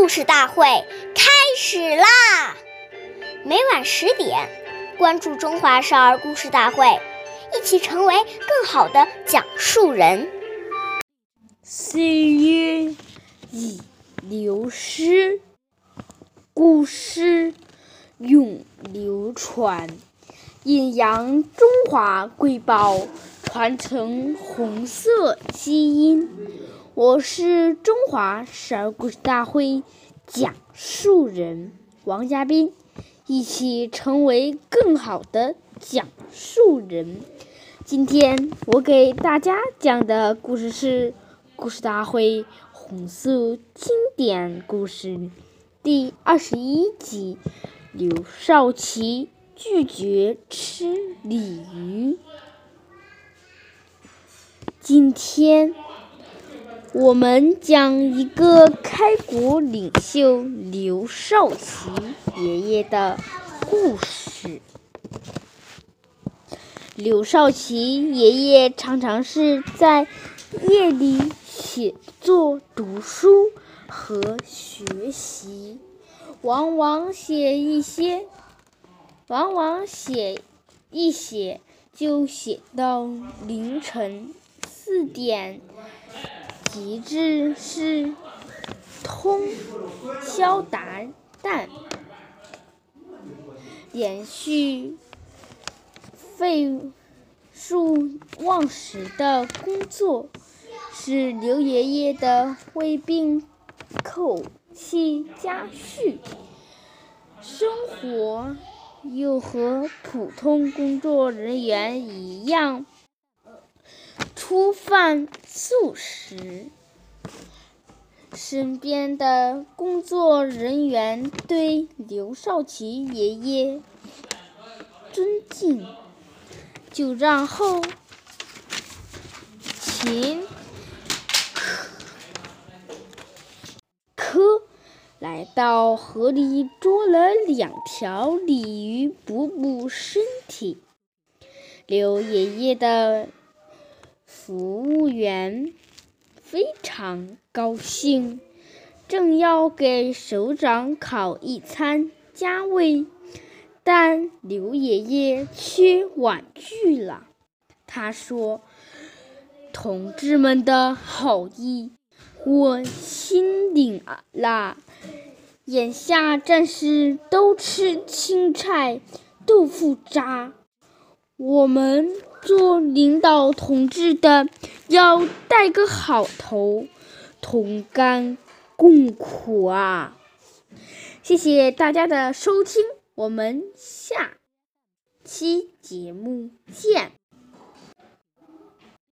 故事大会开始啦！每晚十点，关注《中华少儿故事大会》，一起成为更好的讲述人。岁月已流失，故事永流传，阴阳中华瑰宝，传承红色基因。我是中华少儿故事大会讲述人王嘉宾，一起成为更好的讲述人。今天我给大家讲的故事是《故事大会红色经典故事》第二十一集：刘少奇拒绝吃鲤鱼。今天。我们讲一个开国领袖刘少奇爷爷的故事。刘少奇爷爷常常是在夜里写作、读书和学习，往往写一些，往往写一写就写到凌晨四点。极致是通宵达旦、连续废数忘食的工作，使刘爷爷的胃病口气加剧，生活又和普通工作人员一样。初犯素食，身边的工作人员对刘少奇爷爷尊敬，就让后勤科来到河里捉了两条鲤鱼补补身体。刘爷爷的。服务员非常高兴，正要给首长烤一餐加味，但刘爷爷却婉拒了。他说：“同志们的好意，我心领了。眼下战士都吃青菜、豆腐渣，我们……”做领导同志的要带个好头，同甘共苦啊！谢谢大家的收听，我们下期节目见。